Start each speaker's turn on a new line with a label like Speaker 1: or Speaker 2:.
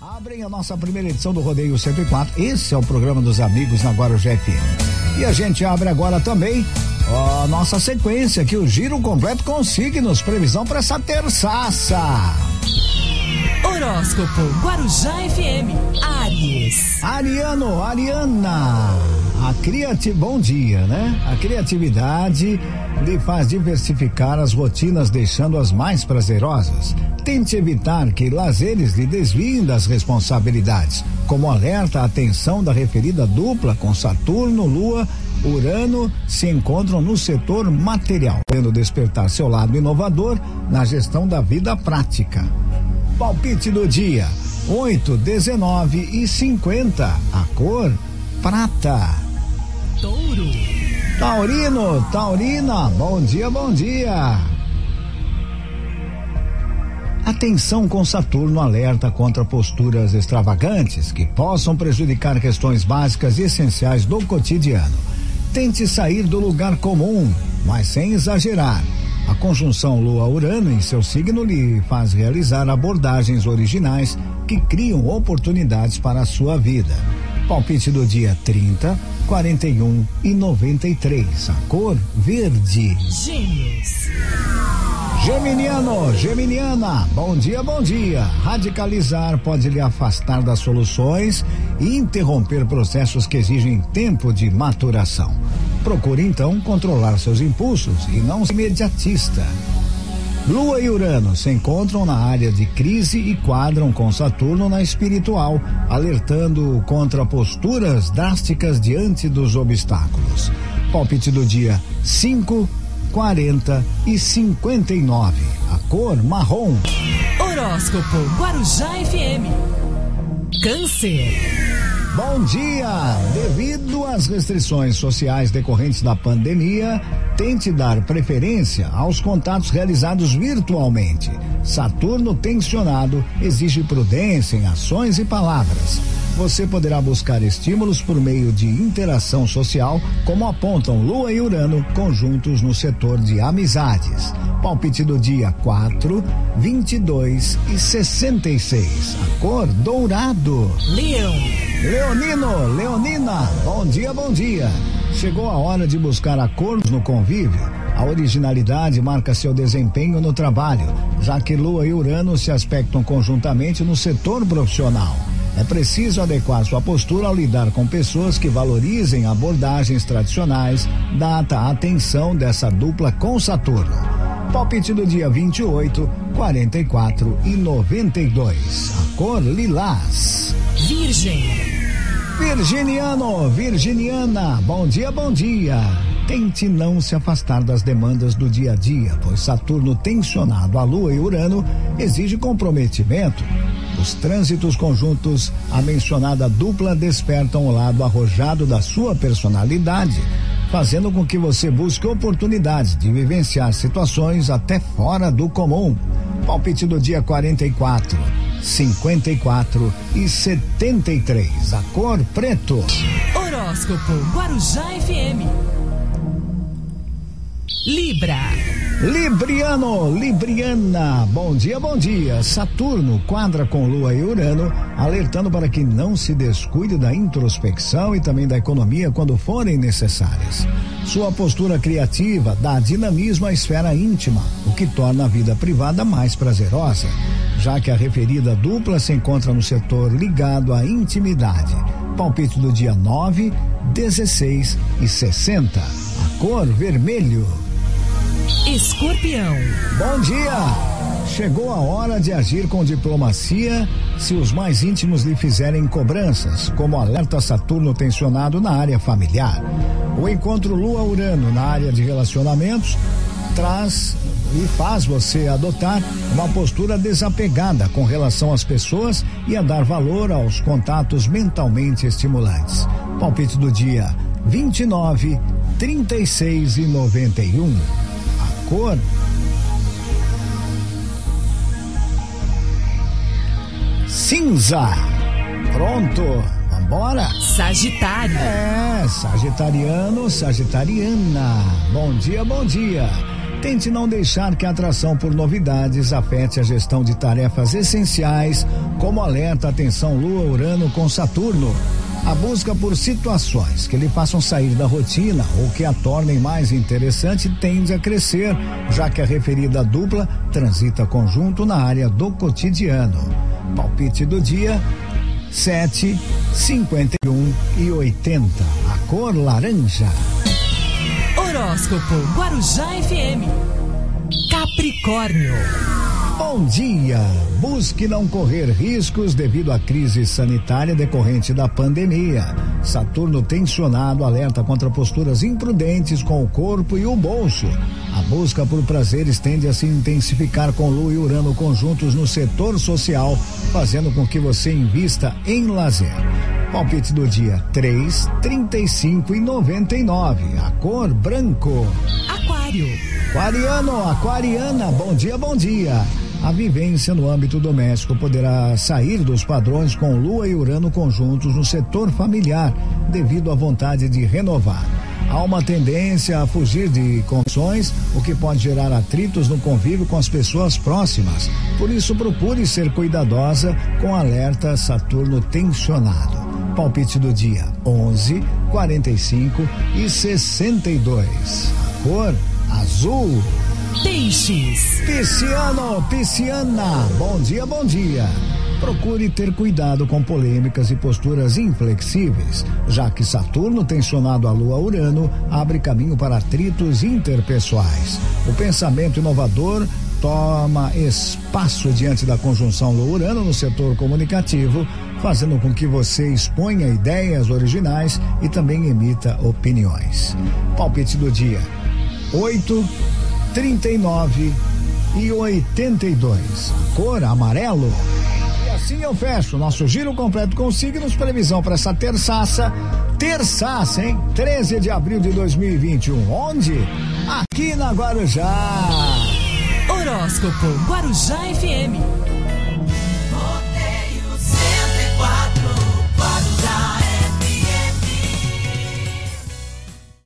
Speaker 1: Abrem a nossa primeira edição do Rodeio 104. Esse é o programa dos amigos na Guarujá FM. E a gente abre agora também a nossa sequência aqui, o giro completo com signos, previsão para essa terçaça.
Speaker 2: Horóscopo Guarujá FM, Aries.
Speaker 1: Ariano, Ariana, a criatividade, bom dia, né? A criatividade lhe faz diversificar as rotinas, deixando-as mais prazerosas. Tente evitar que lazeres lhe desviem das responsabilidades, como alerta a atenção da referida dupla com Saturno, Lua Urano se encontram no setor material, podendo despertar seu lado inovador na gestão da vida prática. Palpite do dia: 8, 19 e 50. A cor prata.
Speaker 2: Touro.
Speaker 1: Taurino, Taurina, bom dia, bom dia. Atenção com Saturno alerta contra posturas extravagantes que possam prejudicar questões básicas e essenciais do cotidiano. Tente sair do lugar comum, mas sem exagerar. A conjunção Lua-Urano em seu signo lhe faz realizar abordagens originais que criam oportunidades para a sua vida. Palpite do dia 30, 41 e 93. A cor verde.
Speaker 2: Gêmeos.
Speaker 1: Geminiano, Geminiana, bom dia, bom dia. Radicalizar pode lhe afastar das soluções e interromper processos que exigem tempo de maturação. Procure então controlar seus impulsos e não ser imediatista. Lua e Urano se encontram na área de crise e quadram com Saturno na espiritual, alertando contra posturas drásticas diante dos obstáculos. Palpite do dia 5, 40 e 59. A cor marrom.
Speaker 2: Horóscopo Guarujá FM. Câncer.
Speaker 1: Bom dia! Devido às restrições sociais decorrentes da pandemia, tente dar preferência aos contatos realizados virtualmente. Saturno tensionado exige prudência em ações e palavras. Você poderá buscar estímulos por meio de interação social, como apontam Lua e Urano, conjuntos no setor de amizades. Palpite do dia 4, 22 e 66. A cor dourado.
Speaker 2: Leão.
Speaker 1: Leonino, Leonina, bom dia, bom dia. Chegou a hora de buscar acordos no convívio. A originalidade marca seu desempenho no trabalho, já que Lua e Urano se aspectam conjuntamente no setor profissional. É preciso adequar sua postura ao lidar com pessoas que valorizem abordagens tradicionais, data a atenção dessa dupla com Saturno. Palpite do dia 28, 44 e 92. A cor lilás.
Speaker 2: Virgem.
Speaker 1: Virginiano, Virginiana, bom dia, bom dia. Tente não se afastar das demandas do dia a dia, pois Saturno tensionado a Lua e Urano exige comprometimento. Os trânsitos conjuntos a mencionada dupla despertam o lado arrojado da sua personalidade, fazendo com que você busque oportunidades de vivenciar situações até fora do comum. Palpite do dia 44, 54 e 73. A cor preto.
Speaker 2: Horóscopo Guarujá FM. Libra.
Speaker 1: Libriano, Libriana, bom dia, bom dia. Saturno quadra com Lua e Urano, alertando para que não se descuide da introspecção e também da economia quando forem necessárias. Sua postura criativa dá dinamismo à esfera íntima, o que torna a vida privada mais prazerosa, já que a referida dupla se encontra no setor ligado à intimidade. Palpite do dia 9, 16 e 60. A cor vermelho.
Speaker 2: Escorpião.
Speaker 1: Bom dia! Chegou a hora de agir com diplomacia se os mais íntimos lhe fizerem cobranças, como alerta Saturno tensionado na área familiar. O encontro Lua-Urano na área de relacionamentos traz e faz você adotar uma postura desapegada com relação às pessoas e a dar valor aos contatos mentalmente estimulantes. Palpite do dia 29, 36 e 91 cor. Cinza. Pronto. Vambora?
Speaker 2: Sagitário.
Speaker 1: É, Sagitariano, Sagitariana. Bom dia, bom dia. Tente não deixar que a atração por novidades afete a gestão de tarefas essenciais, como alerta atenção Lua-Urano com Saturno. A busca por situações que lhe façam sair da rotina ou que a tornem mais interessante tende a crescer, já que a referida dupla transita conjunto na área do cotidiano. Palpite do dia: 7, 51 e 80. A cor laranja.
Speaker 2: Horóscopo Guarujá FM. Capricórnio.
Speaker 1: Bom dia! Busque não correr riscos devido à crise sanitária decorrente da pandemia. Saturno tensionado alerta contra posturas imprudentes com o corpo e o bolso. A busca por prazeres tende a se intensificar com Lua e Urano conjuntos no setor social, fazendo com que você invista em lazer. Palpite do dia 3, 35 e 99. A cor branco.
Speaker 2: Aquário.
Speaker 1: Aquariano, aquariana, bom dia, bom dia. A vivência no âmbito doméstico poderá sair dos padrões com Lua e Urano conjuntos no setor familiar, devido à vontade de renovar. Há uma tendência a fugir de condições, o que pode gerar atritos no convívio com as pessoas próximas. Por isso, procure ser cuidadosa com alerta Saturno tensionado. Palpite do dia 11, 45 e 62. A cor azul.
Speaker 2: Peixes.
Speaker 1: Pisciano, pisciana, bom dia, bom dia. Procure ter cuidado com polêmicas e posturas inflexíveis, já que Saturno, tensionado a Lua Urano, abre caminho para atritos interpessoais. O pensamento inovador toma espaço diante da conjunção Lua-Urano no setor comunicativo, fazendo com que você exponha ideias originais e também emita opiniões. Palpite do dia: 8, 39 e 82. Cor amarelo. E assim eu fecho nosso giro completo com signos, previsão para essa terçaça. Terçaça, hein? 13 de abril de 2021. Onde? Aqui na Guarujá.
Speaker 2: Horóscopo Guarujá FM.